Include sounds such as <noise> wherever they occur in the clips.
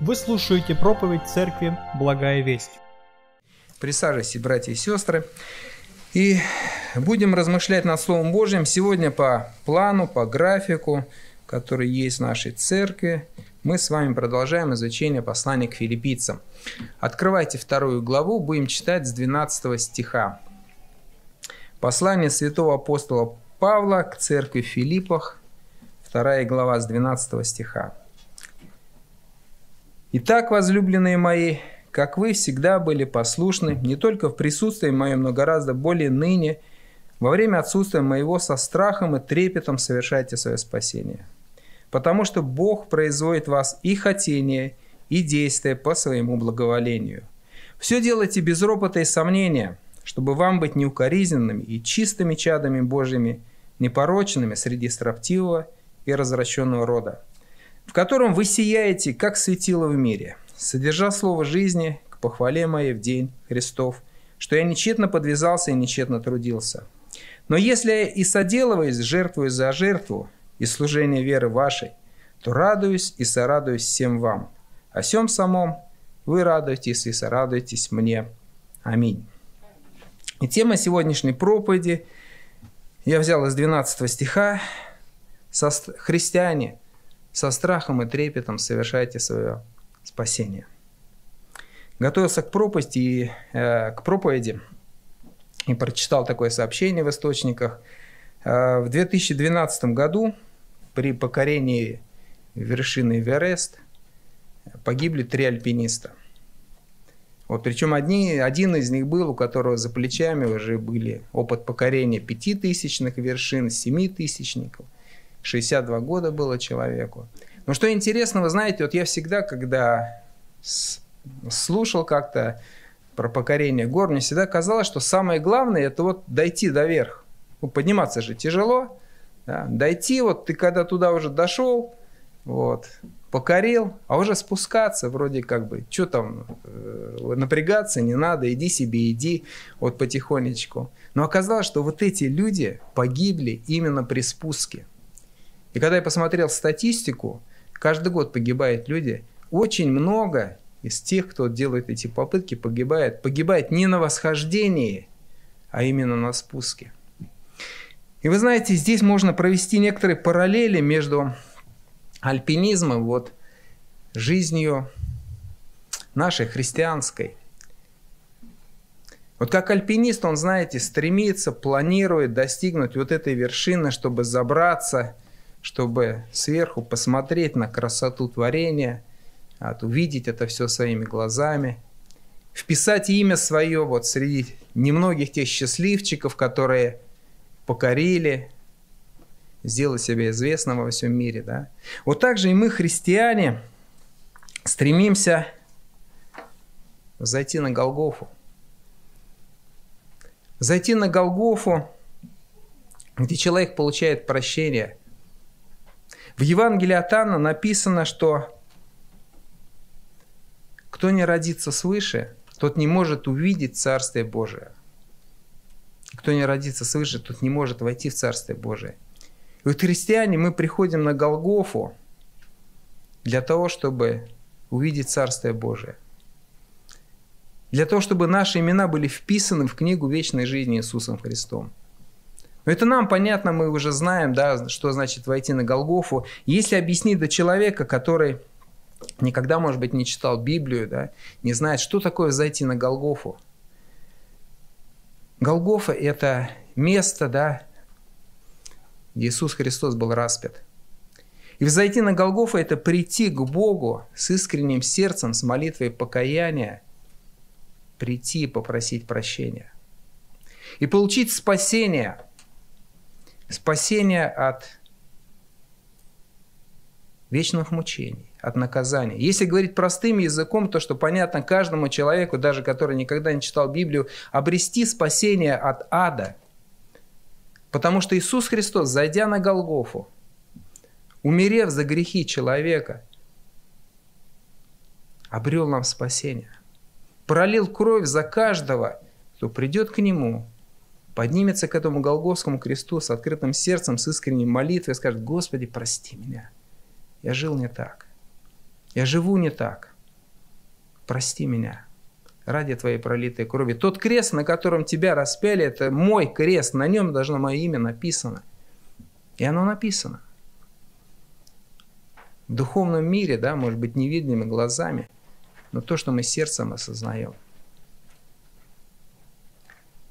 Вы слушаете проповедь Церкви «Благая весть». Присаживайтесь, братья и сестры. И будем размышлять над Словом Божьим сегодня по плану, по графику, который есть в нашей церкви. Мы с вами продолжаем изучение послания к филиппийцам. Открывайте вторую главу, будем читать с 12 стиха. Послание святого апостола Павла к церкви в Филиппах, вторая глава с 12 стиха. Итак, возлюбленные мои, как вы всегда были послушны, не только в присутствии моем, но гораздо более ныне, во время отсутствия моего со страхом и трепетом совершайте свое спасение. Потому что Бог производит вас и хотение, и действие по своему благоволению. Все делайте без ропота и сомнения, чтобы вам быть неукоризненными и чистыми чадами Божьими, непорочными среди строптивого и развращенного рода, в котором вы сияете, как светило в мире, содержа слово жизни к похвале моей в день Христов, что я нечетно подвязался и нечетно трудился. Но если я и соделываюсь, жертвую за жертву и служение веры вашей, то радуюсь и сорадуюсь всем вам. О всем самом вы радуетесь и сорадуетесь мне. Аминь. И тема сегодняшней проповеди я взял из 12 стиха. «Христиане, со страхом и трепетом совершайте свое спасение. Готовился к проповеди, и, э, к проповеди и прочитал такое сообщение в источниках. Э, в 2012 году при покорении вершины Эверест погибли три альпиниста. Вот, причем одни, один из них был, у которого за плечами уже были опыт покорения пятитысячных вершин, семитысячников – 62 года было человеку. Но что интересно, вы знаете, вот я всегда, когда слушал как-то про покорение гор, мне всегда казалось, что самое главное это вот дойти до верх. Ну, подниматься же тяжело. Да? Дойти, вот ты когда туда уже дошел, вот, покорил, а уже спускаться вроде как бы, что там, э, напрягаться не надо, иди себе, иди вот потихонечку. Но оказалось, что вот эти люди погибли именно при спуске. И когда я посмотрел статистику, каждый год погибают люди, очень много из тех, кто делает эти попытки, погибает, погибает не на восхождении, а именно на спуске. И вы знаете, здесь можно провести некоторые параллели между альпинизмом, вот, жизнью нашей христианской. Вот как альпинист, он, знаете, стремится, планирует достигнуть вот этой вершины, чтобы забраться – чтобы сверху посмотреть на красоту творения, вот, увидеть это все своими глазами, вписать имя свое вот среди немногих тех счастливчиков, которые покорили, сделать себя известным во всем мире. Да? Вот так же и мы, христиане, стремимся зайти на Голгофу. Зайти на Голгофу, где человек получает прощение – в Евангелии от Анна написано, что кто не родится свыше, тот не может увидеть Царствие Божие. Кто не родится свыше, тот не может войти в Царствие Божие. И вот христиане, мы приходим на Голгофу для того, чтобы увидеть Царствие Божие. Для того, чтобы наши имена были вписаны в книгу вечной жизни Иисусом Христом. Это нам понятно, мы уже знаем, да, что значит войти на Голгофу. Если объяснить до человека, который никогда, может быть, не читал Библию, да, не знает, что такое зайти на Голгофу. Голгофа – это место, да, где Иисус Христос был распят. И взойти на Голгофу – это прийти к Богу с искренним сердцем, с молитвой покаяния, прийти и попросить прощения. И получить спасение – спасение от вечных мучений, от наказания. Если говорить простым языком, то, что понятно каждому человеку, даже который никогда не читал Библию, обрести спасение от ада. Потому что Иисус Христос, зайдя на Голгофу, умерев за грехи человека, обрел нам спасение. Пролил кровь за каждого, кто придет к Нему поднимется к этому Голговскому кресту с открытым сердцем, с искренней молитвой и скажет, Господи, прости меня, я жил не так. Я живу не так. Прости меня ради Твоей пролитой крови. Тот крест, на котором Тебя распяли, это мой крест. На нем должно мое имя написано. И оно написано. В духовном мире, да, может быть, невидными глазами, но то, что мы сердцем осознаем.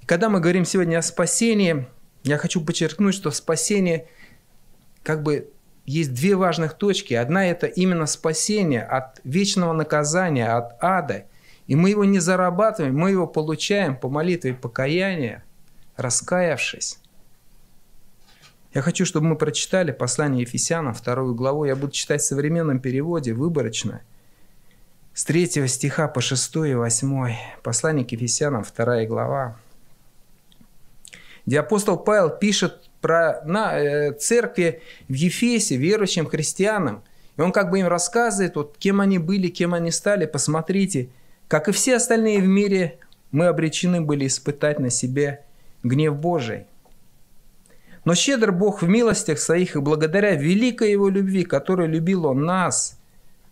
Когда мы говорим сегодня о спасении, я хочу подчеркнуть, что спасение как бы есть две важных точки. Одна – это именно спасение от вечного наказания, от ада. И мы его не зарабатываем, мы его получаем по молитве покаяния, раскаявшись. Я хочу, чтобы мы прочитали послание Ефесянам, вторую главу. Я буду читать в современном переводе, выборочно. С третьего стиха по 6 и 8. Послание к Ефесянам, вторая глава. Где апостол Павел пишет про на, э, церкви в Ефесе, верующим христианам. И он как бы им рассказывает, вот, кем они были, кем они стали. Посмотрите, как и все остальные в мире, мы обречены были испытать на себе гнев Божий. Но щедр Бог в милостях своих и благодаря великой Его любви, которой любил Он нас,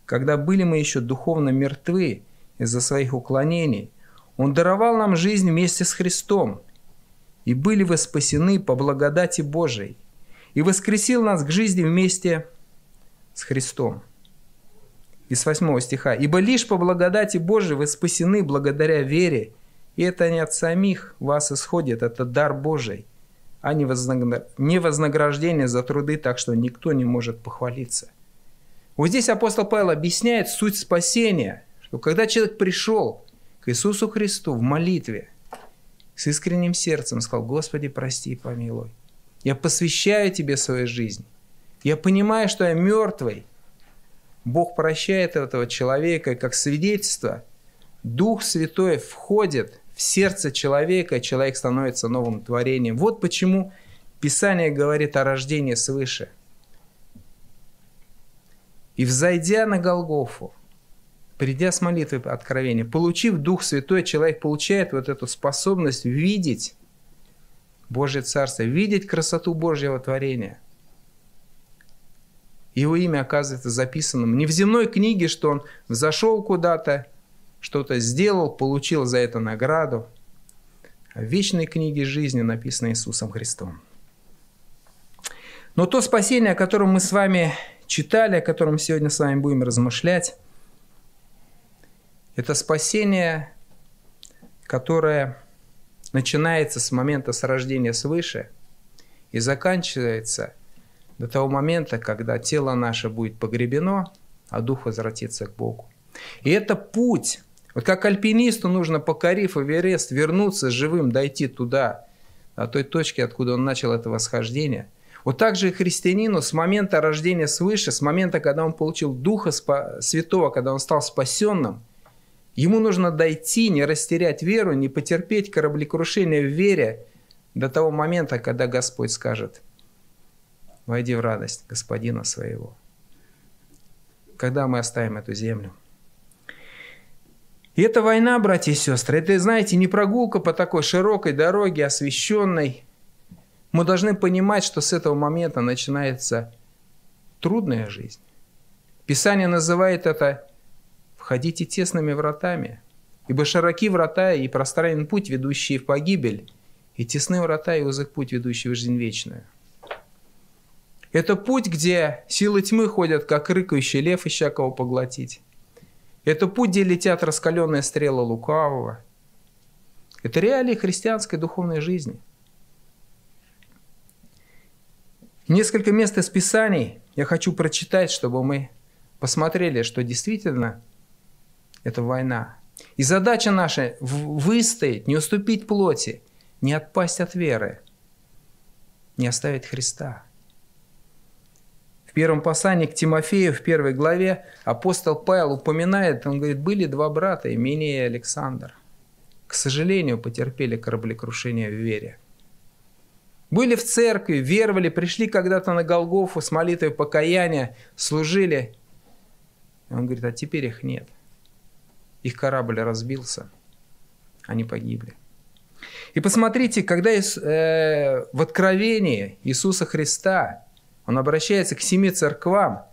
когда были мы еще духовно мертвы из-за своих уклонений, Он даровал нам жизнь вместе с Христом, и были вы спасены по благодати Божией, и воскресил нас к жизни вместе с Христом. Из 8 стиха. «Ибо лишь по благодати Божией вы спасены благодаря вере, и это не от самих вас исходит, это дар Божий, а не вознаграждение за труды, так что никто не может похвалиться». Вот здесь апостол Павел объясняет суть спасения, что когда человек пришел к Иисусу Христу в молитве – с искренним сердцем сказал, Господи, прости и помилуй. Я посвящаю Тебе свою жизнь. Я понимаю, что я мертвый. Бог прощает этого человека, и как свидетельство Дух Святой входит в сердце человека, и человек становится новым творением. Вот почему Писание говорит о рождении свыше. И взойдя на Голгофу, придя с молитвы откровения, получив Дух Святой, человек получает вот эту способность видеть Божье Царство, видеть красоту Божьего творения. Его имя оказывается записанным не в земной книге, что он взошел куда-то, что-то сделал, получил за это награду, а в вечной книге жизни, написанной Иисусом Христом. Но то спасение, о котором мы с вами читали, о котором сегодня с вами будем размышлять, это спасение, которое начинается с момента с рождения свыше и заканчивается до того момента, когда тело наше будет погребено, а дух возвратится к Богу. И это путь. Вот как альпинисту нужно, покорив Эверест, вернуться живым, дойти туда, до той точки, откуда он начал это восхождение. Вот так же и христианину с момента рождения свыше, с момента, когда он получил Духа Святого, когда он стал спасенным – Ему нужно дойти, не растерять веру, не потерпеть кораблекрушение в вере до того момента, когда Господь скажет, войди в радость Господина своего. Когда мы оставим эту землю. И эта война, братья и сестры, это, знаете, не прогулка по такой широкой дороге, освещенной. Мы должны понимать, что с этого момента начинается трудная жизнь. Писание называет это входите тесными вратами, ибо широки врата и пространен путь, ведущий в погибель, и тесны врата и узок путь, ведущий в жизнь вечную. Это путь, где силы тьмы ходят, как рыкающий лев, ища кого поглотить. Это путь, где летят раскаленные стрелы лукавого. Это реалии христианской духовной жизни. Несколько мест из Писаний я хочу прочитать, чтобы мы посмотрели, что действительно – это война. И задача наша – выстоять, не уступить плоти, не отпасть от веры, не оставить Христа. В первом послании к Тимофею, в первой главе, апостол Павел упоминает, он говорит, были два брата, Имения и Александр. К сожалению, потерпели кораблекрушение в вере. Были в церкви, веровали, пришли когда-то на Голгофу с молитвой покаяния, служили. Он говорит, а теперь их нет – их корабль разбился, они погибли. И посмотрите, когда э, в Откровении Иисуса Христа, Он обращается к семи церквам,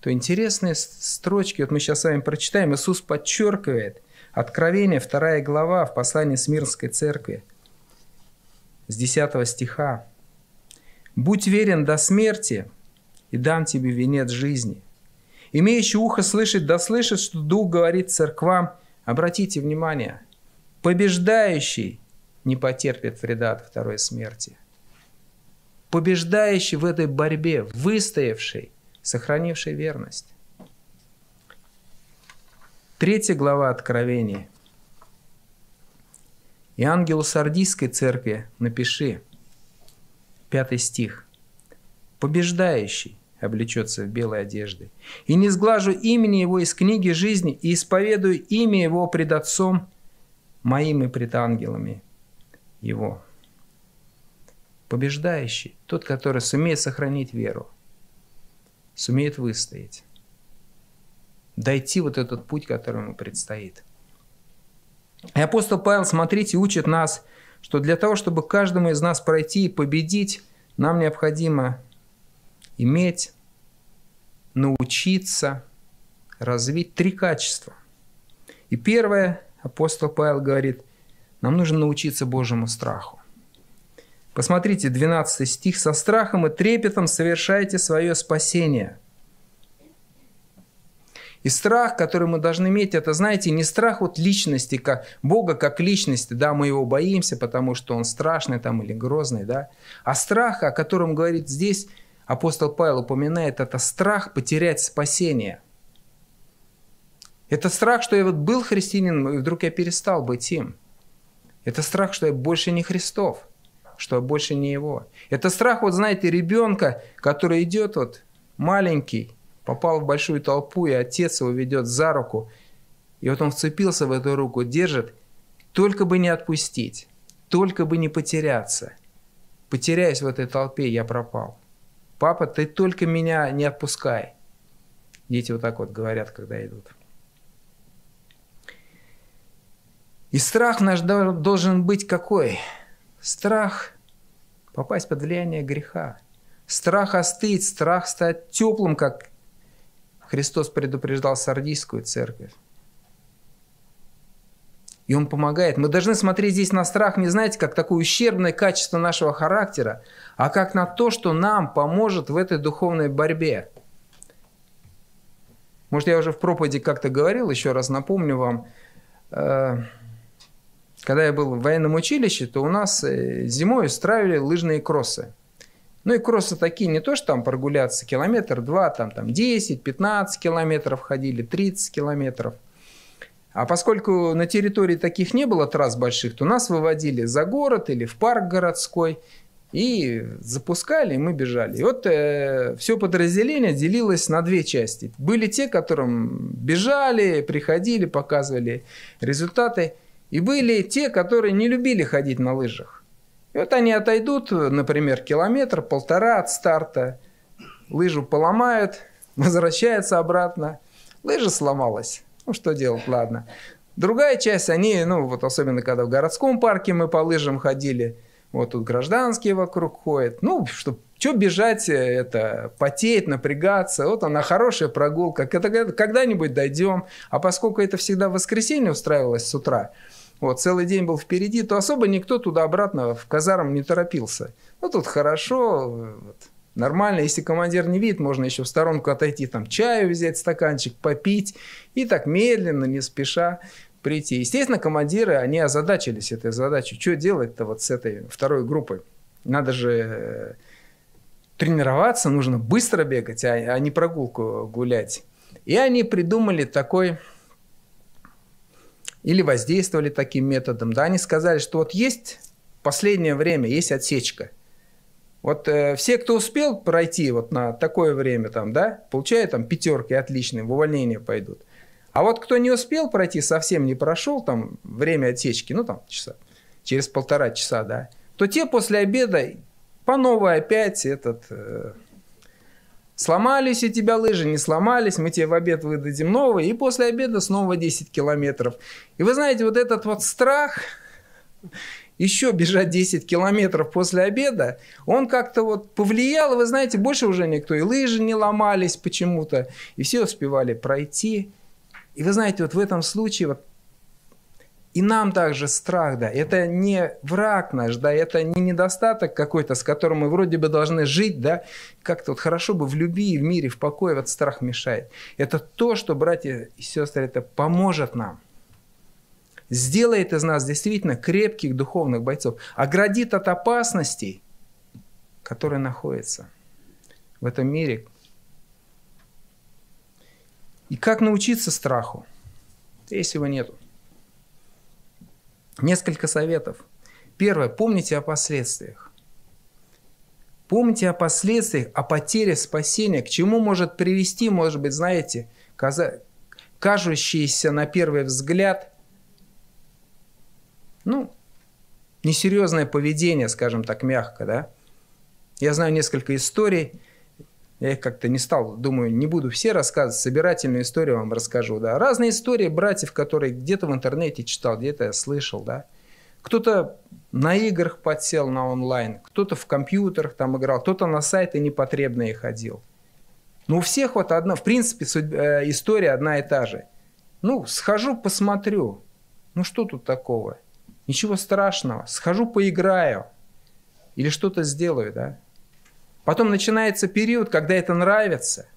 то интересные строчки, вот мы сейчас с вами прочитаем, Иисус подчеркивает, Откровение, вторая глава в послании Смирнской церкви, с 10 стиха. «Будь верен до смерти, и дам тебе венец жизни. Имеющий ухо слышать, да слышит, что Дух говорит церквам. Обратите внимание, побеждающий не потерпит вреда от второй смерти. Побеждающий в этой борьбе, выстоявший, сохранивший верность. Третья глава Откровения. И ангелу Сардийской церкви напиши, пятый стих. Побеждающий облечется в белой одежды. И не сглажу имени его из книги жизни, и исповедую имя его пред Отцом моим и пред ангелами его. Побеждающий, тот, который сумеет сохранить веру, сумеет выстоять, дойти вот этот путь, который ему предстоит. И апостол Павел, смотрите, учит нас, что для того, чтобы каждому из нас пройти и победить, нам необходимо иметь, научиться, развить три качества. И первое, апостол Павел говорит, нам нужно научиться Божьему страху. Посмотрите, 12 стих. «Со страхом и трепетом совершайте свое спасение». И страх, который мы должны иметь, это, знаете, не страх от личности, как Бога как личности, да, мы его боимся, потому что он страшный там или грозный, да, а страх, о котором говорит здесь апостол Павел упоминает, это страх потерять спасение. Это страх, что я вот был христианином, и вдруг я перестал быть им. Это страх, что я больше не Христов, что я больше не Его. Это страх, вот знаете, ребенка, который идет вот маленький, попал в большую толпу, и отец его ведет за руку, и вот он вцепился в эту руку, держит, только бы не отпустить, только бы не потеряться. Потеряясь в этой толпе, я пропал. Папа, ты только меня не отпускай. Дети вот так вот говорят, когда идут. И страх наш должен быть какой? Страх попасть под влияние греха. Страх остыть, страх стать теплым, как Христос предупреждал Сардийскую церковь. И Он помогает. Мы должны смотреть здесь на страх не знаете, как такое ущербное качество нашего характера, а как на то, что нам поможет в этой духовной борьбе. Может, я уже в проповеди как-то говорил, еще раз напомню вам. Э, когда я был в военном училище, то у нас э, зимой устраивали лыжные кроссы. Ну и кроссы такие, не то, что там прогуляться километр, два, там, там 10, 15 километров ходили, 30 километров. А поскольку на территории таких не было трасс больших, то нас выводили за город или в парк городской – и запускали, и мы бежали. И вот э, все подразделение делилось на две части. Были те, которым бежали, приходили, показывали результаты. И были те, которые не любили ходить на лыжах. И вот они отойдут, например, километр, полтора от старта, лыжу поломают, <laughs> возвращаются обратно. Лыжа сломалась. Ну, что делать, ладно. Другая часть, они, ну, вот особенно когда в городском парке мы по лыжам ходили – вот тут гражданские вокруг ходят. Ну, что, что бежать, э, это потеть, напрягаться. Вот она хорошая прогулка. Это когда-нибудь дойдем. А поскольку это всегда в воскресенье устраивалось с утра, вот, целый день был впереди, то особо никто туда-обратно в казарм не торопился. Ну, тут хорошо, вот, нормально. Если командир не видит, можно еще в сторонку отойти, там, чаю взять, стаканчик, попить. И так медленно, не спеша прийти. Естественно, командиры, они озадачились этой задачей. Что делать-то вот с этой второй группой? Надо же э, тренироваться, нужно быстро бегать, а, а не прогулку гулять. И они придумали такой, или воздействовали таким методом. Да, они сказали, что вот есть последнее время, есть отсечка. Вот э, все, кто успел пройти вот на такое время, там, да, получают там пятерки отличные, в увольнение пойдут. А вот кто не успел пройти, совсем не прошел там время отсечки, ну там часа, через полтора часа, да, то те после обеда по новой опять этот... Э, сломались у тебя лыжи, не сломались, мы тебе в обед выдадим новые, и после обеда снова 10 километров. И вы знаете, вот этот вот страх, еще бежать 10 километров после обеда, он как-то вот повлиял, вы знаете, больше уже никто, и лыжи не ломались почему-то, и все успевали пройти. И вы знаете, вот в этом случае вот и нам также страх, да, это не враг наш, да, это не недостаток какой-то, с которым мы вроде бы должны жить, да, как-то вот хорошо бы в любви в мире, в покое, вот страх мешает. Это то, что, братья и сестры, это поможет нам. Сделает из нас действительно крепких духовных бойцов, оградит от опасностей, которые находятся в этом мире. И как научиться страху, если его нету? Несколько советов. Первое. Помните о последствиях. Помните о последствиях, о потере спасения, к чему может привести, может быть, знаете, кажущийся на первый взгляд, ну, несерьезное поведение, скажем так, мягко, да. Я знаю несколько историй, я их как-то не стал, думаю, не буду все рассказывать, собирательную историю вам расскажу, да. Разные истории братьев, которые где-то в интернете читал, где-то я слышал, да. Кто-то на играх подсел на онлайн, кто-то в компьютерах там играл, кто-то на сайты непотребные ходил. Ну, у всех вот одна, в принципе, э, история одна и та же. Ну, схожу, посмотрю. Ну, что тут такого? Ничего страшного. Схожу, поиграю. Или что-то сделаю, да? Потом начинается период, когда это нравится.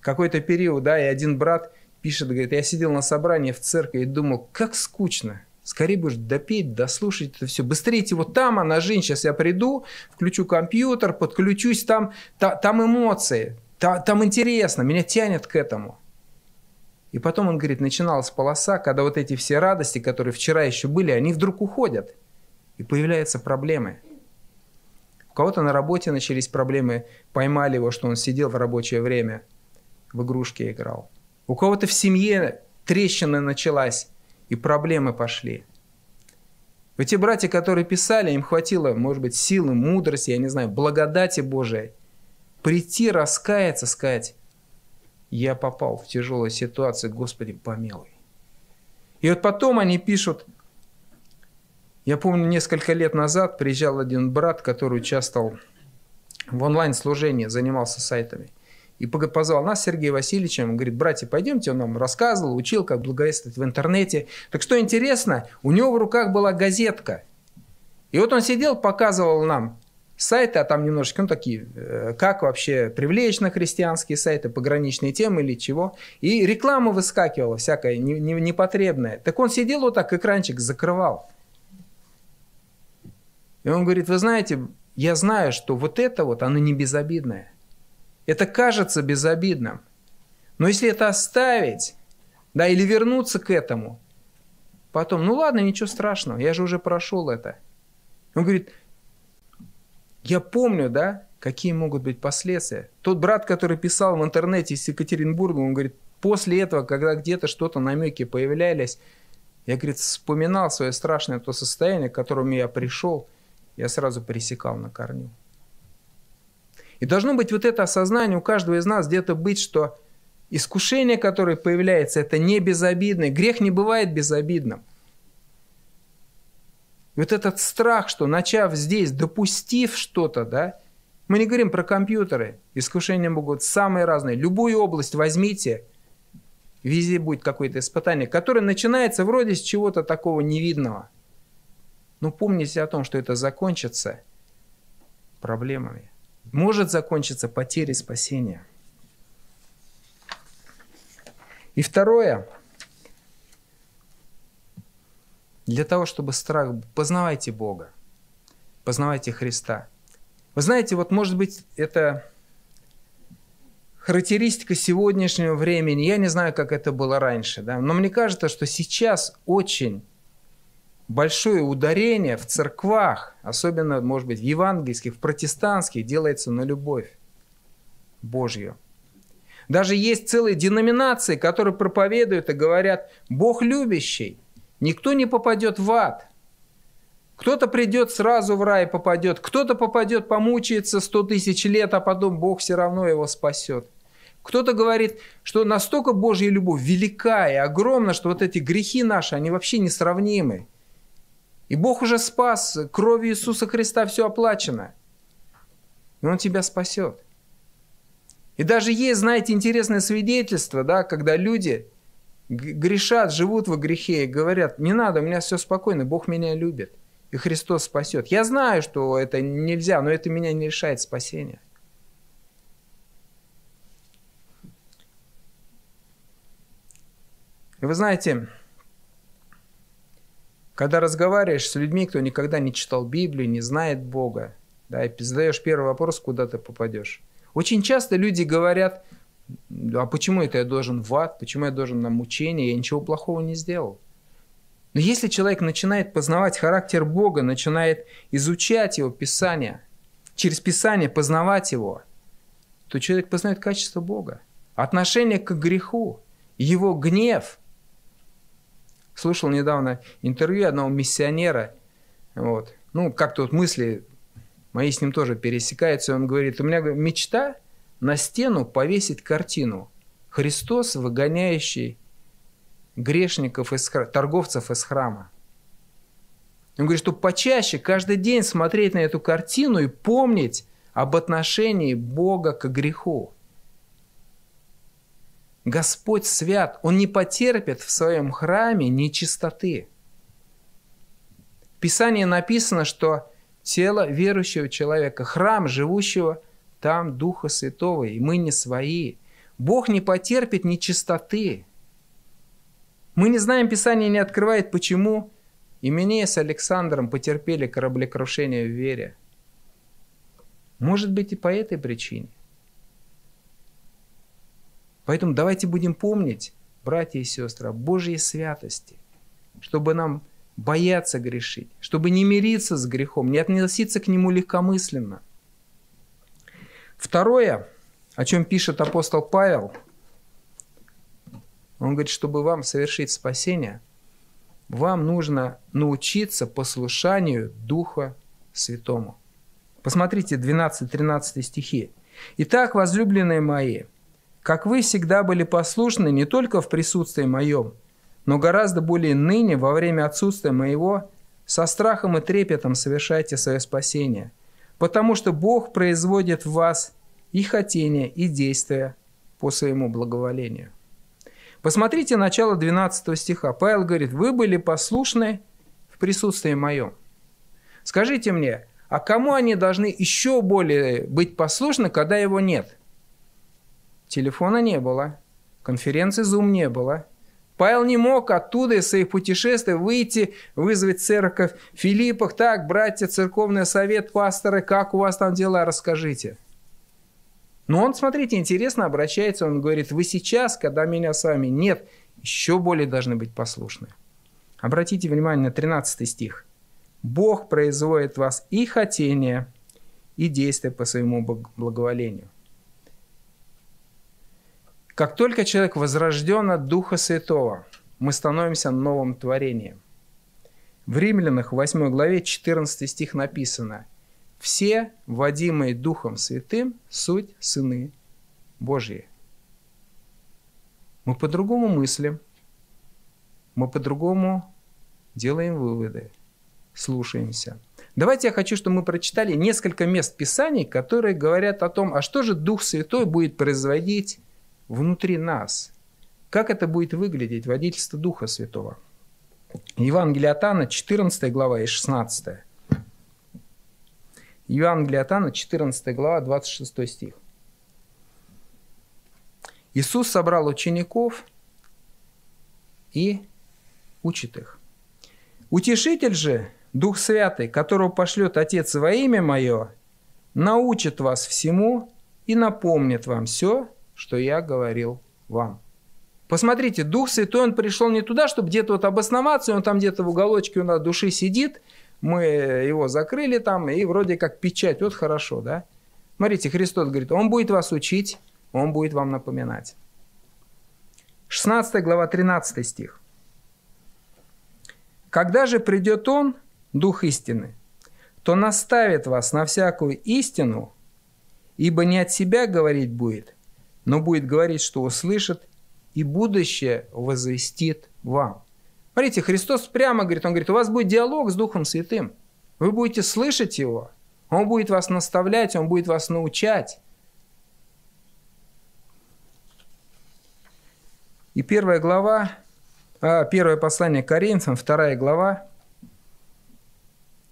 Какой-то период, да, и один брат пишет, говорит, я сидел на собрании в церкви и думал, как скучно. Скорее бы допеть, дослушать это все. Быстрее вот там, а на жизнь. Сейчас я приду, включу компьютер, подключусь, там, та, там эмоции, та, там интересно, меня тянет к этому. И потом он говорит, начиналась полоса, когда вот эти все радости, которые вчера еще были, они вдруг уходят. И появляются проблемы. У кого-то на работе начались проблемы, поймали его, что он сидел в рабочее время, в игрушки играл. У кого-то в семье трещина началась, и проблемы пошли. Эти братья, которые писали, им хватило, может быть, силы, мудрости, я не знаю, благодати Божией, прийти, раскаяться, сказать, я попал в тяжелую ситуацию, Господи, помилуй. И вот потом они пишут, я помню, несколько лет назад приезжал один брат, который участвовал в онлайн-служении, занимался сайтами. И позвал нас Сергей Васильевичем, он говорит, братья, пойдемте, он нам рассказывал, учил, как благовествовать в интернете. Так что интересно, у него в руках была газетка. И вот он сидел, показывал нам сайты, а там немножечко, ну, такие, э, как вообще привлечь на христианские сайты, пограничные темы или чего. И реклама выскакивала всякая непотребная. Так он сидел вот так, экранчик закрывал. И он говорит, вы знаете, я знаю, что вот это вот, оно не безобидное. Это кажется безобидным. Но если это оставить, да, или вернуться к этому, потом, ну ладно, ничего страшного, я же уже прошел это. Он говорит, я помню, да, какие могут быть последствия. Тот брат, который писал в интернете из Екатеринбурга, он говорит, после этого, когда где-то что-то намеки появлялись, я, говорит, вспоминал свое страшное то состояние, к которому я пришел – я сразу пересекал на корню. И должно быть вот это осознание у каждого из нас где-то быть, что искушение, которое появляется, это не безобидное. Грех не бывает безобидным. И вот этот страх, что начав здесь, допустив что-то, да, мы не говорим про компьютеры, искушения могут самые разные. Любую область возьмите, везде будет какое-то испытание, которое начинается вроде с чего-то такого невидного – но помните о том, что это закончится проблемами. Может закончиться потерей спасения. И второе. Для того, чтобы страх... Познавайте Бога. Познавайте Христа. Вы знаете, вот может быть это характеристика сегодняшнего времени. Я не знаю, как это было раньше, да? но мне кажется, что сейчас очень большое ударение в церквах, особенно, может быть, в евангельских, в протестантских, делается на любовь Божью. Даже есть целые деноминации, которые проповедуют и говорят, Бог любящий, никто не попадет в ад. Кто-то придет сразу в рай попадет, кто-то попадет, помучается сто тысяч лет, а потом Бог все равно его спасет. Кто-то говорит, что настолько Божья любовь велика и огромна, что вот эти грехи наши, они вообще несравнимы. И Бог уже спас, кровью Иисуса Христа все оплачено. И Он тебя спасет. И даже есть, знаете, интересное свидетельство, да, когда люди грешат, живут во грехе и говорят, не надо, у меня все спокойно, Бог меня любит, и Христос спасет. Я знаю, что это нельзя, но это меня не решает спасения. И вы знаете, когда разговариваешь с людьми, кто никогда не читал Библию, не знает Бога, да, и задаешь первый вопрос, куда ты попадешь. Очень часто люди говорят, а почему это я должен в ад, почему я должен на мучение, я ничего плохого не сделал. Но если человек начинает познавать характер Бога, начинает изучать его Писание, через Писание познавать его, то человек познает качество Бога, отношение к греху, его гнев. Слушал недавно интервью одного миссионера, вот, ну, как-то вот мысли мои с ним тоже пересекаются, он говорит, у меня мечта на стену повесить картину «Христос, выгоняющий грешников, из, торговцев из храма». Он говорит, что почаще каждый день смотреть на эту картину и помнить об отношении Бога к греху. Господь свят, Он не потерпит в своем храме нечистоты. В Писании написано, что тело верующего человека, храм живущего там Духа Святого, и мы не свои. Бог не потерпит нечистоты. Мы не знаем, Писание не открывает, почему Именея с Александром потерпели кораблекрушение в вере. Может быть и по этой причине. Поэтому давайте будем помнить, братья и сестры, о Божьей святости, чтобы нам бояться грешить, чтобы не мириться с грехом, не относиться к нему легкомысленно. Второе, о чем пишет апостол Павел, он говорит, чтобы вам совершить спасение, вам нужно научиться послушанию Духа Святому. Посмотрите 12-13 стихи. «Итак, возлюбленные мои, как вы всегда были послушны не только в присутствии моем, но гораздо более ныне, во время отсутствия моего, со страхом и трепетом совершайте свое спасение, потому что Бог производит в вас и хотение, и действия по своему благоволению. Посмотрите начало 12 стиха. Павел говорит, вы были послушны в присутствии моем. Скажите мне, а кому они должны еще более быть послушны, когда его нет? Телефона не было, конференции Zoom не было – Павел не мог оттуда из своих путешествий выйти, вызвать церковь Филиппах. Так, братья, церковный совет, пасторы, как у вас там дела, расскажите. Но он, смотрите, интересно обращается, он говорит, вы сейчас, когда меня с вами нет, еще более должны быть послушны. Обратите внимание на 13 стих. Бог производит вас и хотение, и действия по своему благоволению. Как только человек возрожден от Духа Святого, мы становимся новым творением. В Римлянах 8 главе 14 стих написано «Все, водимые Духом Святым, суть сыны Божьи». Мы по-другому мыслим, мы по-другому делаем выводы, слушаемся. Давайте я хочу, чтобы мы прочитали несколько мест Писаний, которые говорят о том, а что же Дух Святой будет производить внутри нас. Как это будет выглядеть, водительство Духа Святого? Евангелие от Анна, 14 глава и 16. Евангелие от Анна, 14 глава, 26 стих. Иисус собрал учеников и учит их. Утешитель же, Дух Святый, которого пошлет Отец во имя Мое, научит вас всему и напомнит вам все, что я говорил вам. Посмотрите, Дух Святой, Он пришел не туда, чтобы где-то вот обосноваться, он там где-то в уголочке у нас души сидит, мы его закрыли там, и вроде как печать, вот хорошо, да? Смотрите, Христос говорит, Он будет вас учить, Он будет вам напоминать. 16 глава, 13 стих. «Когда же придет Он, Дух истины, то наставит вас на всякую истину, ибо не от себя говорить будет, но будет говорить, что услышит, и будущее возвестит вам. Смотрите, Христос прямо говорит, Он говорит, у вас будет диалог с Духом Святым. Вы будете слышать Его. Он будет вас наставлять, Он будет вас научать. И первая глава, а, первое послание Коринфянам, вторая глава,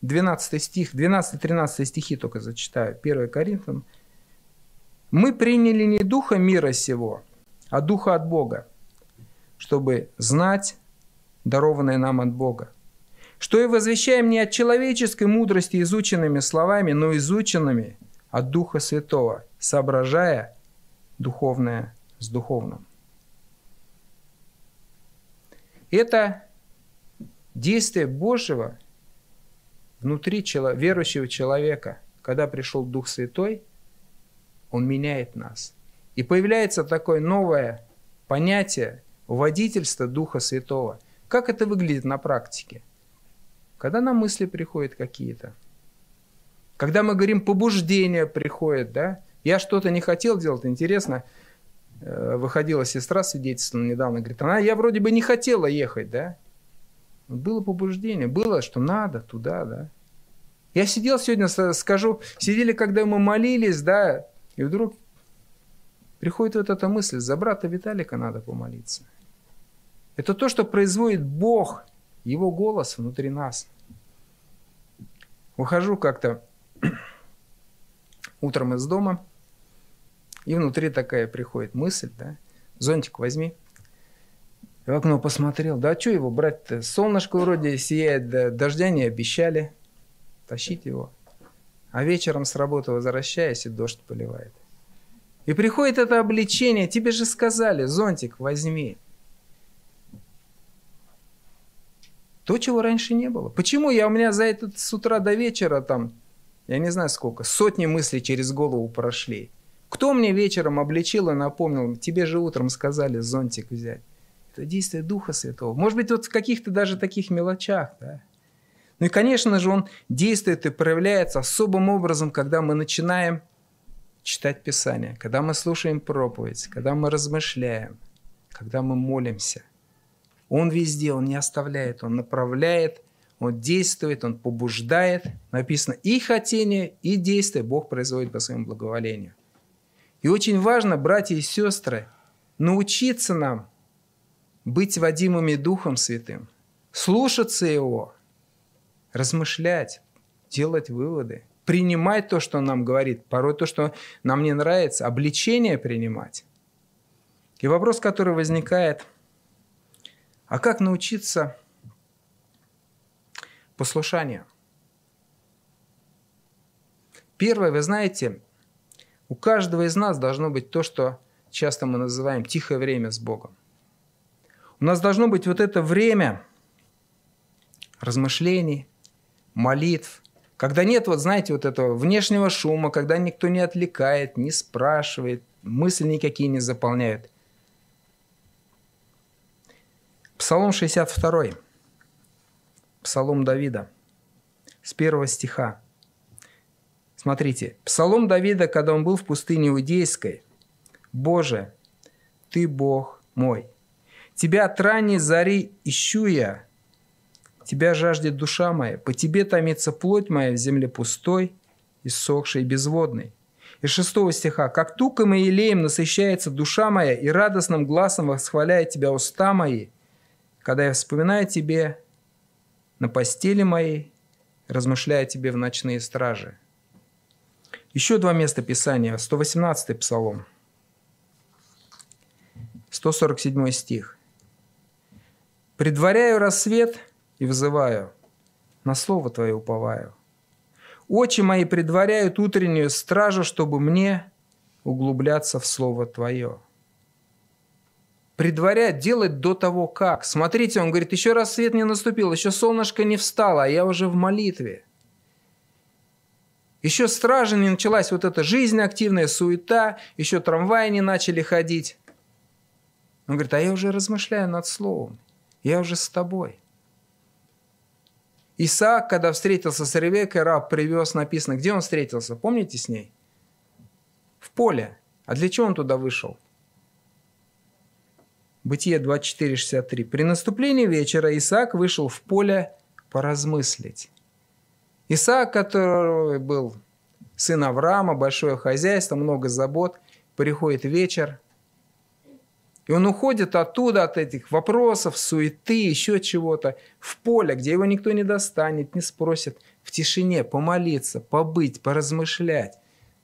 12 стих, 12-13 стихи только зачитаю. 1 Коринфянам. «Мы приняли не духа мира сего, а духа от Бога, чтобы знать дарованное нам от Бога. Что и возвещаем не от человеческой мудрости изученными словами, но изученными от Духа Святого, соображая духовное с духовным. Это действие Божьего внутри верующего человека, когда пришел Дух Святой, он меняет нас. И появляется такое новое понятие водительства Духа Святого – как это выглядит на практике? Когда нам мысли приходят какие-то. Когда мы говорим, побуждение приходит, да? Я что-то не хотел делать, интересно, э, выходила сестра свидетельствовала недавно, говорит, она, я вроде бы не хотела ехать, да? Было побуждение, было, что надо туда, да? Я сидел сегодня, скажу, сидели, когда мы молились, да, и вдруг приходит вот эта мысль, за брата Виталика надо помолиться. Это то, что производит Бог, Его голос внутри нас. Выхожу как-то <clears throat> утром из дома, и внутри такая приходит мысль, да, зонтик возьми. в окно посмотрел, да а что его брать-то? Солнышко вроде сияет, да, дождя не обещали. Тащить его. А вечером с работы возвращаясь, и дождь поливает. И приходит это обличение, тебе же сказали, зонтик возьми. То, чего раньше не было. Почему я у меня за этот с утра до вечера там, я не знаю сколько, сотни мыслей через голову прошли. Кто мне вечером обличил и напомнил, тебе же утром сказали зонтик взять. Это действие Духа Святого. Может быть, вот в каких-то даже таких мелочах, да. Ну и, конечно же, он действует и проявляется особым образом, когда мы начинаем читать Писание, когда мы слушаем проповедь, когда мы размышляем, когда мы молимся. Он везде, Он не оставляет, Он направляет, Он действует, Он побуждает. Написано и хотение, и действие Бог производит по своему благоволению. И очень важно, братья и сестры, научиться нам быть водимыми Духом Святым, слушаться Его, размышлять, делать выводы, принимать то, что Он нам говорит, порой то, что нам не нравится, обличение принимать. И вопрос, который возникает – а как научиться послушанию? Первое, вы знаете, у каждого из нас должно быть то, что часто мы называем тихое время с Богом. У нас должно быть вот это время размышлений, молитв, когда нет, вот знаете, вот этого внешнего шума, когда никто не отвлекает, не спрашивает, мысли никакие не заполняют. Псалом 62. Псалом Давида. С первого стиха. Смотрите. Псалом Давида, когда он был в пустыне Иудейской. «Боже, Ты Бог мой. Тебя от ранней зари ищу я. Тебя жаждет душа моя. По Тебе томится плоть моя в земле пустой, иссохшей и безводной». Из шестого стиха. «Как туком и елеем насыщается душа моя, и радостным глазом восхваляет Тебя уста мои, когда я вспоминаю тебе на постели моей, размышляя тебе в ночные стражи. Еще два места Писания. 118 Псалом. 147 стих. «Предваряю рассвет и взываю, на слово Твое уповаю. Очи мои предваряют утреннюю стражу, чтобы мне углубляться в Слово Твое» предварять, делать до того как. Смотрите, он говорит, еще раз свет не наступил, еще солнышко не встало, а я уже в молитве. Еще стража не началась, вот эта жизнь активная, суета, еще трамваи не начали ходить. Он говорит, а я уже размышляю над словом, я уже с тобой. Исаак, когда встретился с Ревекой, раб привез, написано, где он встретился, помните с ней? В поле. А для чего он туда вышел? Бытие 24.63. При наступлении вечера Исаак вышел в поле поразмыслить. Исаак, который был сын Авраама, большое хозяйство, много забот, приходит вечер, и он уходит оттуда, от этих вопросов, суеты, еще чего-то, в поле, где его никто не достанет, не спросит, в тишине помолиться, побыть, поразмышлять,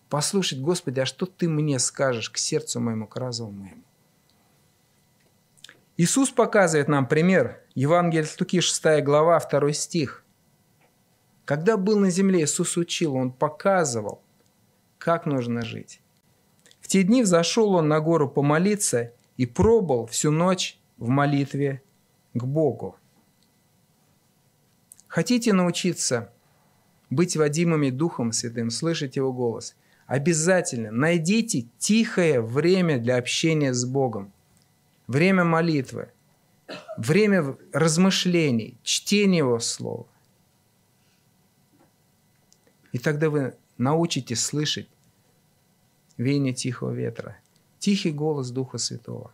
послушать, Господи, а что Ты мне скажешь к сердцу моему, к разуму моему? Иисус показывает нам пример. Евангелие от Луки, 6 глава, 2 стих. Когда был на земле, Иисус учил, Он показывал, как нужно жить. В те дни взошел Он на гору помолиться и пробыл всю ночь в молитве к Богу. Хотите научиться быть водимыми Духом Святым, слышать Его голос? Обязательно найдите тихое время для общения с Богом время молитвы, время размышлений, чтения Его Слова. И тогда вы научитесь слышать веяние тихого ветра, тихий голос Духа Святого.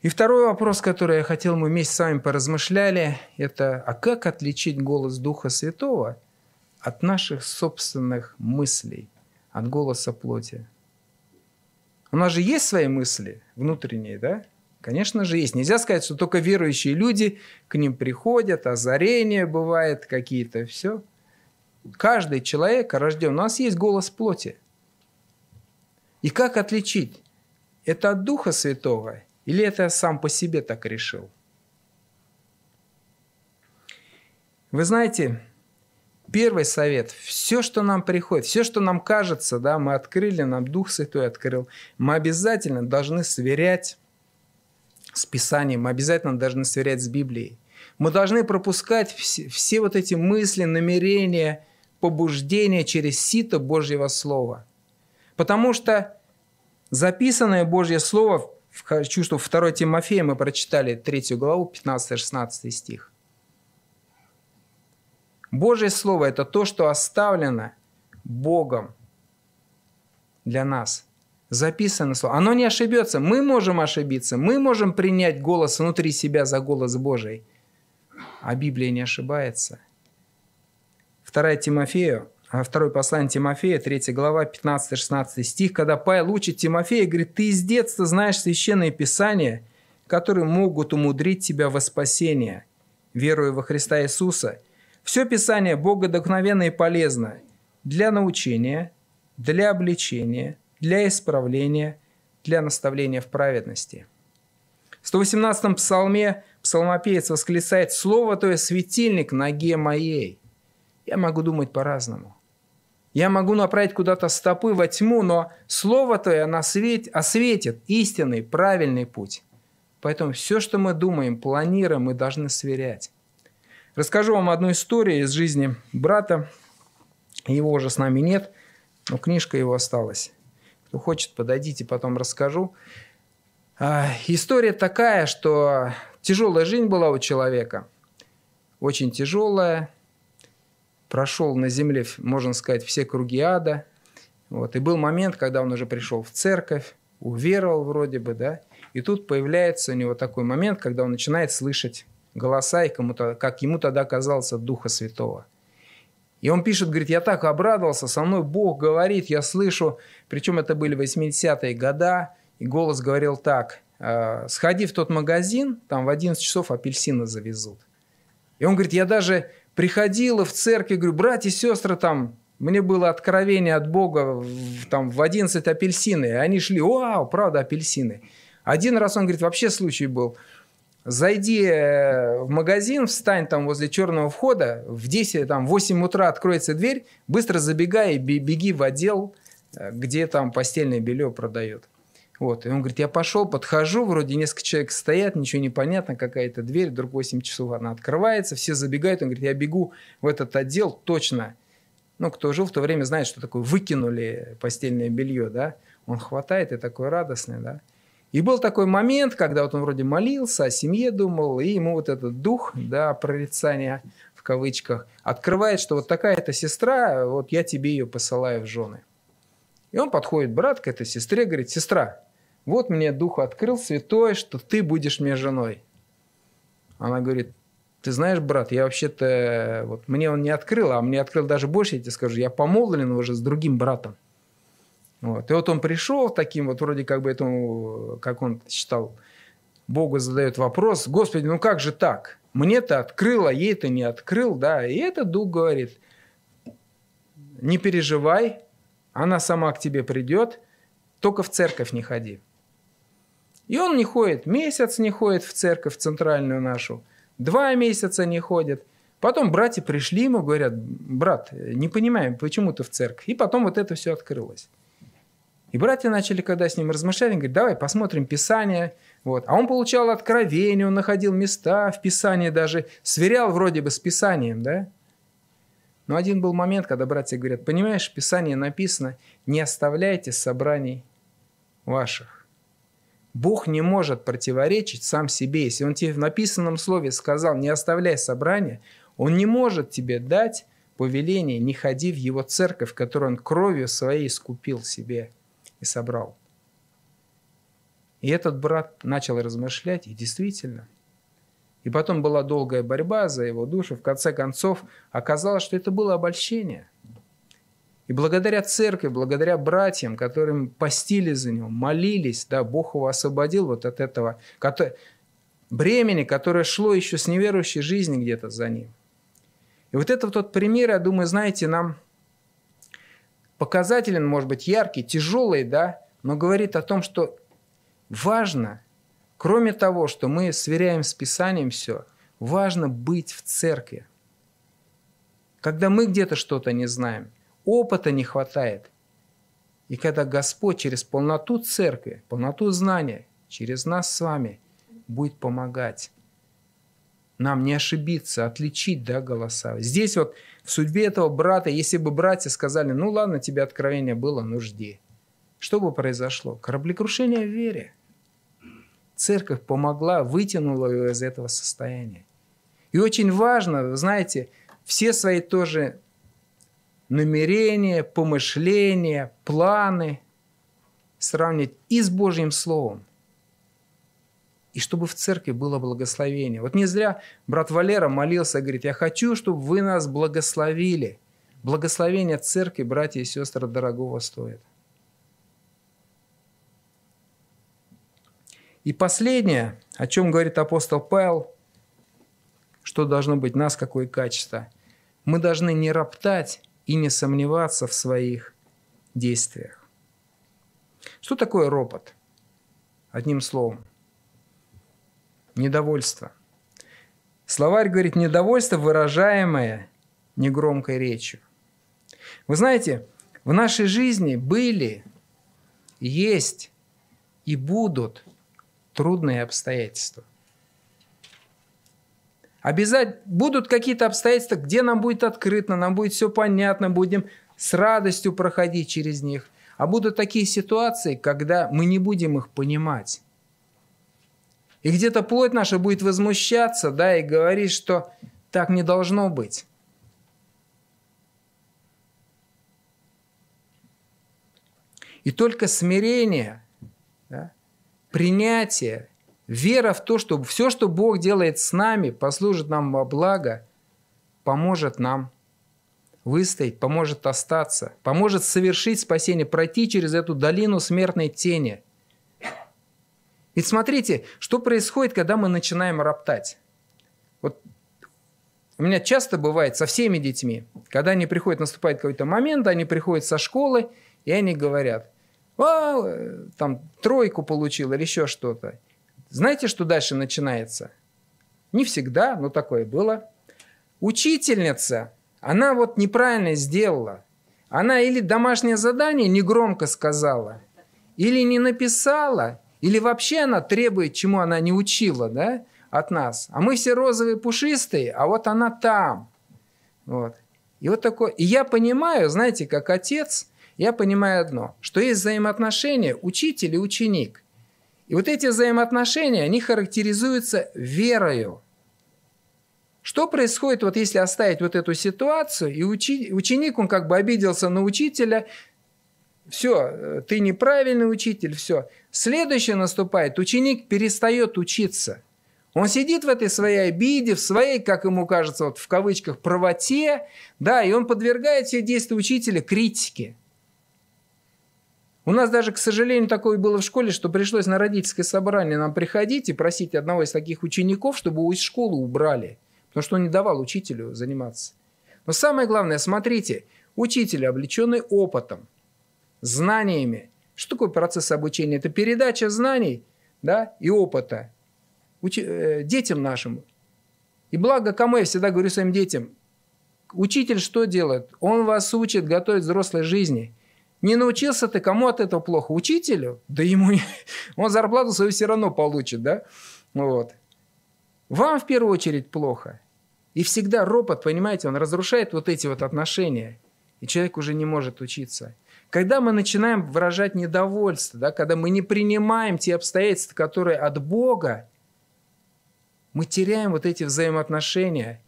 И второй вопрос, который я хотел, мы вместе с вами поразмышляли, это а как отличить голос Духа Святого от наших собственных мыслей, от голоса плоти? У нас же есть свои мысли внутренние, да? Конечно же есть. Нельзя сказать, что только верующие люди к ним приходят, озарения бывает какие-то, все. Каждый человек рожден. У нас есть голос плоти. И как отличить? Это от Духа Святого или это я сам по себе так решил? Вы знаете, Первый совет. Все, что нам приходит, все, что нам кажется, да, мы открыли, нам Дух Святой открыл, мы обязательно должны сверять с Писанием, мы обязательно должны сверять с Библией. Мы должны пропускать все, все вот эти мысли, намерения, побуждения через сито Божьего Слова. Потому что записанное Божье Слово, хочу, чтобы 2 Тимофея мы прочитали 3 главу, 15-16 стих. Божье Слово – это то, что оставлено Богом для нас. Записано Слово. Оно не ошибется. Мы можем ошибиться. Мы можем принять голос внутри себя за голос Божий. А Библия не ошибается. 2 Тимофею, второй послание Тимофея, 3 глава, 15-16 стих, когда Павел учит Тимофея, говорит, ты из детства знаешь священные писания, которые могут умудрить тебя во спасение, веруя во Христа Иисуса – все Писание богодохновенно и полезно для научения, для обличения, для исправления, для наставления в праведности. В 118-м псалме псалмопеец восклицает «Слово то есть светильник ноге моей». Я могу думать по-разному. Я могу направить куда-то стопы во тьму, но Слово Твое она свет, осветит истинный, правильный путь. Поэтому все, что мы думаем, планируем, мы должны сверять. Расскажу вам одну историю из жизни брата. Его уже с нами нет, но книжка его осталась. Кто хочет, подойдите, потом расскажу. А, история такая, что тяжелая жизнь была у человека. Очень тяжелая. Прошел на земле, можно сказать, все круги ада. Вот. И был момент, когда он уже пришел в церковь, уверовал вроде бы, да. И тут появляется у него такой момент, когда он начинает слышать голоса, и кому-то, как ему тогда казалось, Духа Святого. И он пишет, говорит, я так обрадовался, со мной Бог говорит, я слышу, причем это были 80-е года, и голос говорил так, «Э, сходи в тот магазин, там в 11 часов апельсины завезут. И он говорит, я даже приходила в церковь, говорю, братья и сестры, там, мне было откровение от Бога там, в 11 апельсины, и они шли, вау, правда, апельсины. Один раз он говорит, вообще случай был – Зайди э, в магазин, встань там возле черного входа, в 10, там, 8 утра откроется дверь, быстро забегай и беги в отдел, э, где там постельное белье продают. Вот. И он говорит, я пошел, подхожу, вроде несколько человек стоят, ничего не понятно, какая-то дверь, вдруг 8 часов она открывается, все забегают, он говорит, я бегу в этот отдел точно. Ну, кто жил в то время, знает, что такое выкинули постельное белье, да. Он хватает и такой радостный, да. И был такой момент, когда вот он вроде молился, о семье думал, и ему вот этот дух, да, прорицания в кавычках, открывает, что вот такая-то сестра, вот я тебе ее посылаю в жены. И он подходит, брат, к этой сестре, говорит, сестра, вот мне Дух открыл святой, что ты будешь мне женой. Она говорит, ты знаешь, брат, я вообще-то, вот мне он не открыл, а мне открыл даже больше, я тебе скажу, я помолвлен уже с другим братом. Вот. И вот он пришел таким вот вроде как бы этому, как он считал, Богу задает вопрос, Господи, ну как же так? Мне-то открыл, а ей-то не открыл, да. И этот дух говорит, не переживай, она сама к тебе придет, только в церковь не ходи. И он не ходит, месяц не ходит в церковь центральную нашу, два месяца не ходит. Потом братья пришли ему, говорят, брат, не понимаем, почему ты в церковь. И потом вот это все открылось. И братья начали, когда с ним размышлять, говорят, давай посмотрим Писание. Вот. А он получал откровение, он находил места в Писании даже, сверял вроде бы с Писанием, да? Но один был момент, когда братья говорят, понимаешь, в Писании написано, не оставляйте собраний ваших. Бог не может противоречить сам себе. Если Он тебе в написанном слове сказал, не оставляй собрания, Он не может тебе дать повеление, не ходи в Его церковь, которую Он кровью своей искупил себе – и собрал. И этот брат начал размышлять, и действительно. И потом была долгая борьба за его душу. В конце концов оказалось, что это было обольщение. И благодаря церкви, благодаря братьям, которым постили за него, молились, да, Бог его освободил вот от этого бремени, которое шло еще с неверующей жизни где-то за ним. И вот это тот пример, я думаю, знаете, нам показателен, может быть, яркий, тяжелый, да, но говорит о том, что важно, кроме того, что мы сверяем с Писанием все, важно быть в церкви. Когда мы где-то что-то не знаем, опыта не хватает, и когда Господь через полноту церкви, полноту знания, через нас с вами будет помогать нам не ошибиться, отличить да, голоса. Здесь вот в судьбе этого брата, если бы братья сказали, ну ладно, тебе откровение было, ну жди. Что бы произошло? Кораблекрушение в вере. Церковь помогла, вытянула его из этого состояния. И очень важно, знаете, все свои тоже намерения, помышления, планы сравнить и с Божьим Словом и чтобы в церкви было благословение. Вот не зря брат Валера молился, говорит, я хочу, чтобы вы нас благословили. Благословение церкви, братья и сестры, дорогого стоит. И последнее, о чем говорит апостол Павел, что должно быть нас, какое качество. Мы должны не роптать и не сомневаться в своих действиях. Что такое ропот? Одним словом – недовольство. Словарь говорит недовольство, выражаемое негромкой речью. Вы знаете, в нашей жизни были, есть и будут трудные обстоятельства. Обязательно будут какие-то обстоятельства, где нам будет открыто, нам будет все понятно, будем с радостью проходить через них. А будут такие ситуации, когда мы не будем их понимать. И где-то плоть наша будет возмущаться, да, и говорить, что так не должно быть. И только смирение, да, принятие, вера в то, что все, что Бог делает с нами, послужит нам во благо, поможет нам выстоять, поможет остаться, поможет совершить спасение, пройти через эту долину смертной тени – ведь смотрите, что происходит, когда мы начинаем роптать. Вот у меня часто бывает со всеми детьми, когда они приходят, наступает какой-то момент, они приходят со школы, и они говорят, а, там тройку получил или еще что-то. Знаете, что дальше начинается? Не всегда, но такое было. Учительница, она вот неправильно сделала. Она или домашнее задание негромко сказала, или не написала, или вообще она требует, чему она не учила, да, от нас. А мы все розовые, пушистые, а вот она там. Вот. И вот такое. И я понимаю, знаете, как отец, я понимаю одно, что есть взаимоотношения учитель и ученик. И вот эти взаимоотношения, они характеризуются верою. Что происходит, вот если оставить вот эту ситуацию, и ученик, он как бы обиделся на учителя, все, ты неправильный учитель, все. Следующее наступает, ученик перестает учиться. Он сидит в этой своей обиде, в своей, как ему кажется, вот в кавычках, правоте, да, и он подвергает все действия учителя критике. У нас даже, к сожалению, такое было в школе, что пришлось на родительское собрание нам приходить и просить одного из таких учеников, чтобы из школы убрали, потому что он не давал учителю заниматься. Но самое главное, смотрите, учитель, облеченный опытом, знаниями. Что такое процесс обучения? Это передача знаний да, и опыта уч... Э, детям нашим. И благо кому я всегда говорю своим детям, учитель что делает? Он вас учит готовить взрослой жизни – не научился ты, кому от этого плохо? Учителю? Да ему <laughs> он зарплату свою все равно получит, да? Вот. Вам в первую очередь плохо. И всегда ропот, понимаете, он разрушает вот эти вот отношения. И человек уже не может учиться. Когда мы начинаем выражать недовольство, да, когда мы не принимаем те обстоятельства, которые от Бога, мы теряем вот эти взаимоотношения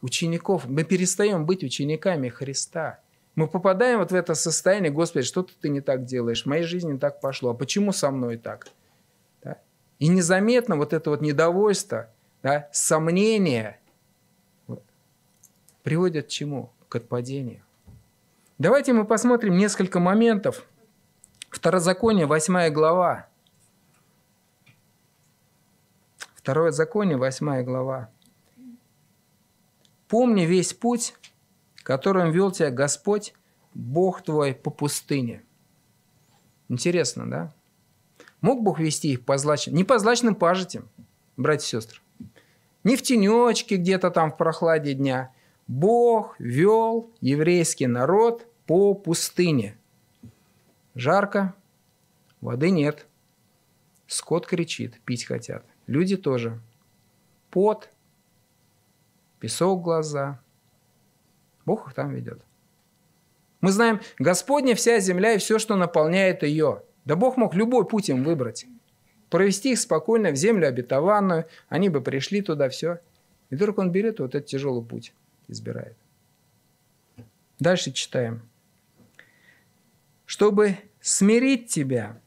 учеников. Мы перестаем быть учениками Христа. Мы попадаем вот в это состояние, Господи, что ты не так делаешь, в моей жизни так пошло, а почему со мной так? Да? И незаметно вот это вот недовольство, да, сомнение приводят к чему? К отпадению. Давайте мы посмотрим несколько моментов. Второзаконие, 8 глава. Второе законие, 8 глава. «Помни весь путь, которым вел тебя Господь, Бог твой по пустыне. Интересно, да? Мог Бог вести их по злачным, не по злачным пажитям, братья и сестры, не в тенечке где-то там в прохладе дня. Бог вел еврейский народ по пустыне. Жарко, воды нет. Скот кричит, пить хотят. Люди тоже. Пот, песок глаза, Бог их там ведет. Мы знаем, Господня вся земля и все, что наполняет ее. Да Бог мог любой путь им выбрать. Провести их спокойно в землю обетованную, они бы пришли туда, все. И вдруг он берет вот этот тяжелый путь, избирает. Дальше читаем. Чтобы смирить тебя,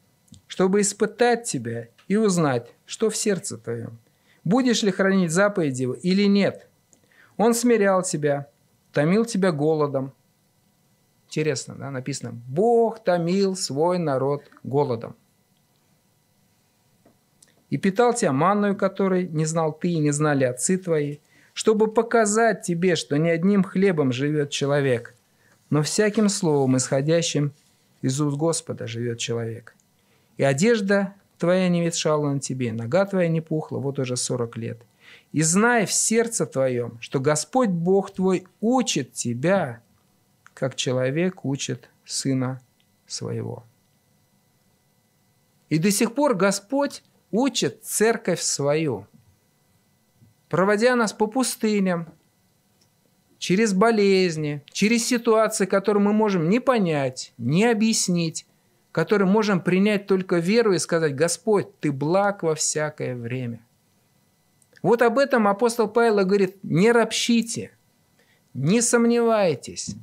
чтобы испытать тебя и узнать, что в сердце твоем. Будешь ли хранить заповеди или нет? Он смирял тебя, томил тебя голодом. Интересно, да, написано, Бог томил свой народ голодом. И питал тебя манную, которой не знал ты и не знали отцы твои, чтобы показать тебе, что не одним хлебом живет человек, но всяким словом, исходящим из уст Господа, живет человек. И одежда твоя не ветшала на тебе, нога твоя не пухла, вот уже сорок лет – и знай в сердце твоем, что Господь Бог твой учит тебя, как человек учит сына своего. И до сих пор Господь учит церковь свою, проводя нас по пустыням, через болезни, через ситуации, которые мы можем не понять, не объяснить, которые можем принять только веру и сказать, Господь, Ты благ во всякое время. Вот об этом апостол Павел говорит, не ропщите, не сомневайтесь.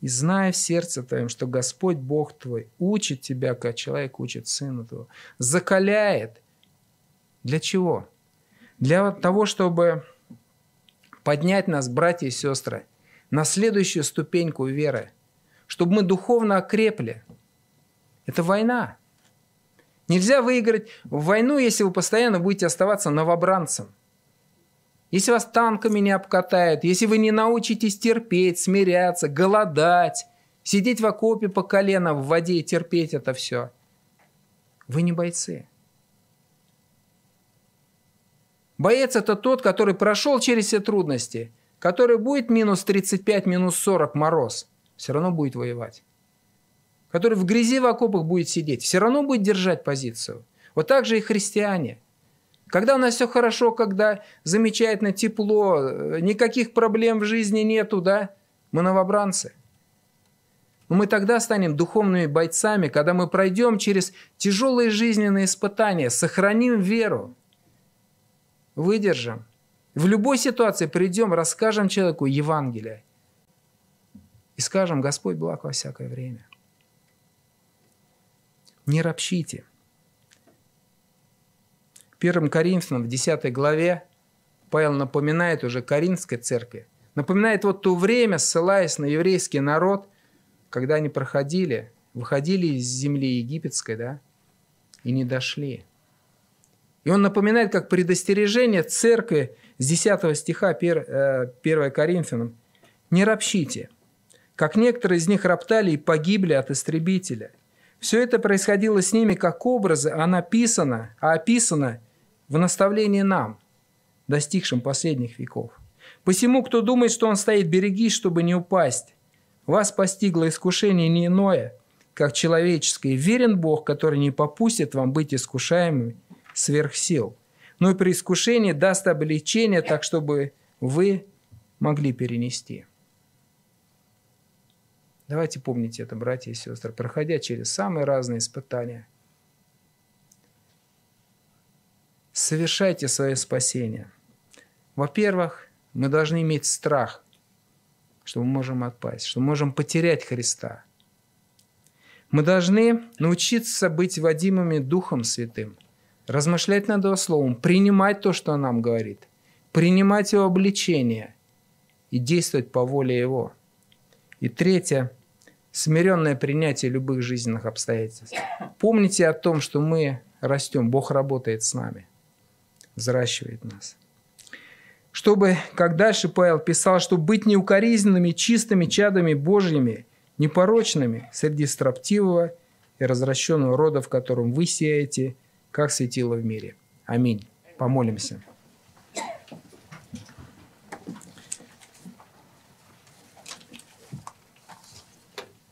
И зная в сердце твоем, что Господь Бог твой учит тебя, как человек учит сына твоего, закаляет. Для чего? Для того, чтобы поднять нас, братья и сестры, на следующую ступеньку веры, чтобы мы духовно окрепли. Это война. Нельзя выиграть в войну, если вы постоянно будете оставаться новобранцем. Если вас танками не обкатают, если вы не научитесь терпеть, смиряться, голодать, сидеть в окопе по колено в воде и терпеть это все, вы не бойцы. Боец – это тот, который прошел через все трудности, который будет минус 35, минус 40 мороз, все равно будет воевать который в грязи в окопах будет сидеть, все равно будет держать позицию. Вот так же и христиане. Когда у нас все хорошо, когда замечательно, тепло, никаких проблем в жизни нету, да, мы новобранцы. Но мы тогда станем духовными бойцами, когда мы пройдем через тяжелые жизненные испытания, сохраним веру, выдержим. В любой ситуации придем, расскажем человеку Евангелие. И скажем, Господь благ во всякое время. Не ропщите. Первым Коринфянам в 10 главе Павел напоминает уже Коринфской церкви, напоминает вот то время, ссылаясь на еврейский народ, когда они проходили, выходили из земли египетской, да, и не дошли. И он напоминает, как предостережение церкви с 10 стиха 1 э, Коринфянам. «Не ропщите, как некоторые из них роптали и погибли от истребителя. Все это происходило с ними как образы, а написано, а описано в наставлении нам, достигшим последних веков. Посему, кто думает, что он стоит, берегись, чтобы не упасть. Вас постигло искушение не иное, как человеческое. Верен Бог, который не попустит вам быть искушаемым сверх сил, но и при искушении даст облегчение, так чтобы вы могли перенести. Давайте помните это, братья и сестры, проходя через самые разные испытания. Совершайте свое спасение. Во-первых, мы должны иметь страх, что мы можем отпасть, что мы можем потерять Христа. Мы должны научиться быть водимыми Духом Святым, размышлять над Его Словом, принимать то, что Он нам говорит, принимать Его обличение и действовать по воле Его. И третье – смиренное принятие любых жизненных обстоятельств. Помните о том, что мы растем, Бог работает с нами, взращивает нас. Чтобы, как дальше Павел писал, чтобы быть неукоризненными, чистыми чадами Божьими, непорочными среди строптивого и развращенного рода, в котором вы сеете, как светило в мире. Аминь. Помолимся.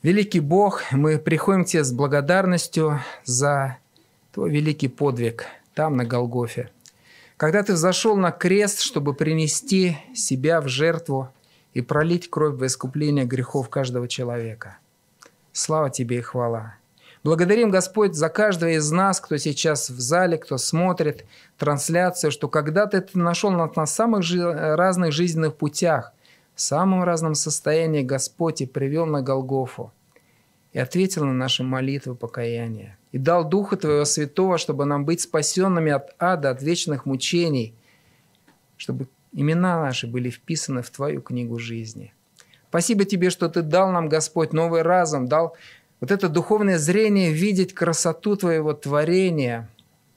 Великий Бог, мы приходим к Тебе с благодарностью за Твой великий подвиг там, на Голгофе. Когда Ты зашел на крест, чтобы принести себя в жертву и пролить кровь во искупление грехов каждого человека. Слава Тебе и хвала. Благодарим, Господь, за каждого из нас, кто сейчас в зале, кто смотрит трансляцию, что когда-то Ты нашел нас на самых разных жизненных путях – в самом разном состоянии Господь и привел на Голгофу и ответил на наши молитвы покаяния, и дал Духа Твоего Святого, чтобы нам быть спасенными от ада, от вечных мучений, чтобы имена наши были вписаны в Твою книгу жизни. Спасибо Тебе, что Ты дал нам, Господь, новый разум, дал вот это духовное зрение видеть красоту Твоего творения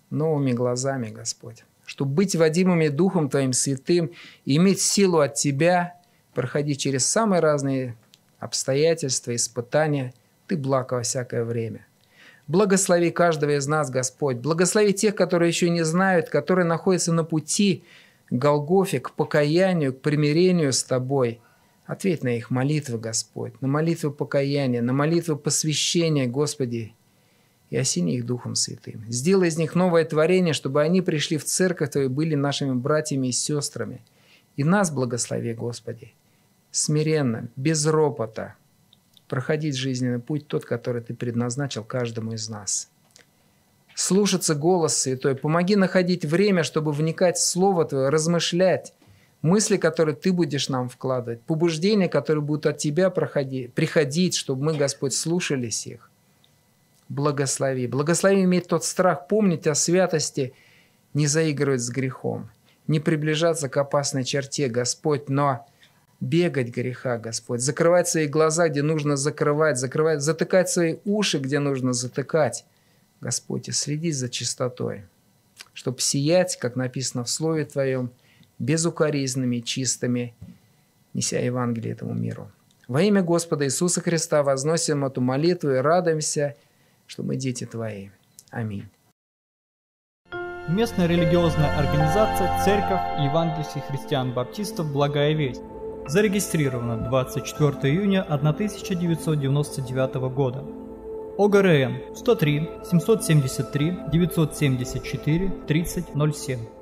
новыми глазами, Господь. Чтобы быть водимыми Духом Твоим Святым и иметь силу от Тебя – проходить через самые разные обстоятельства, испытания. Ты благ во всякое время. Благослови каждого из нас, Господь. Благослови тех, которые еще не знают, которые находятся на пути к Голгофе, к покаянию, к примирению с Тобой. Ответь на их молитвы, Господь, на молитвы покаяния, на молитвы посвящения, Господи, и осени их Духом Святым. Сделай из них новое творение, чтобы они пришли в церковь Твою, были нашими братьями и сестрами. И нас благослови, Господи смиренно, без ропота проходить жизненный путь тот, который ты предназначил каждому из нас. Слушаться голос Святой. Помоги находить время, чтобы вникать в Слово Твое, размышлять, мысли, которые Ты будешь нам вкладывать, побуждения, которые будут от Тебя проходить, приходить, чтобы мы, Господь, слушались их. Благослови. Благослови иметь тот страх, помнить о святости, не заигрывать с грехом, не приближаться к опасной черте, Господь, но бегать греха, Господь, закрывать свои глаза, где нужно закрывать, закрывать, затыкать свои уши, где нужно затыкать, Господь, и следить за чистотой, чтобы сиять, как написано в Слове Твоем, безукоризненными, чистыми, неся Евангелие этому миру. Во имя Господа Иисуса Христа возносим эту молитву и радуемся, что мы дети Твои. Аминь. Местная религиозная организация Церковь Евангельских христиан-баптистов «Благая весть» зарегистрировано 24 июня 1999 года. ОГРН 103 773 974 3007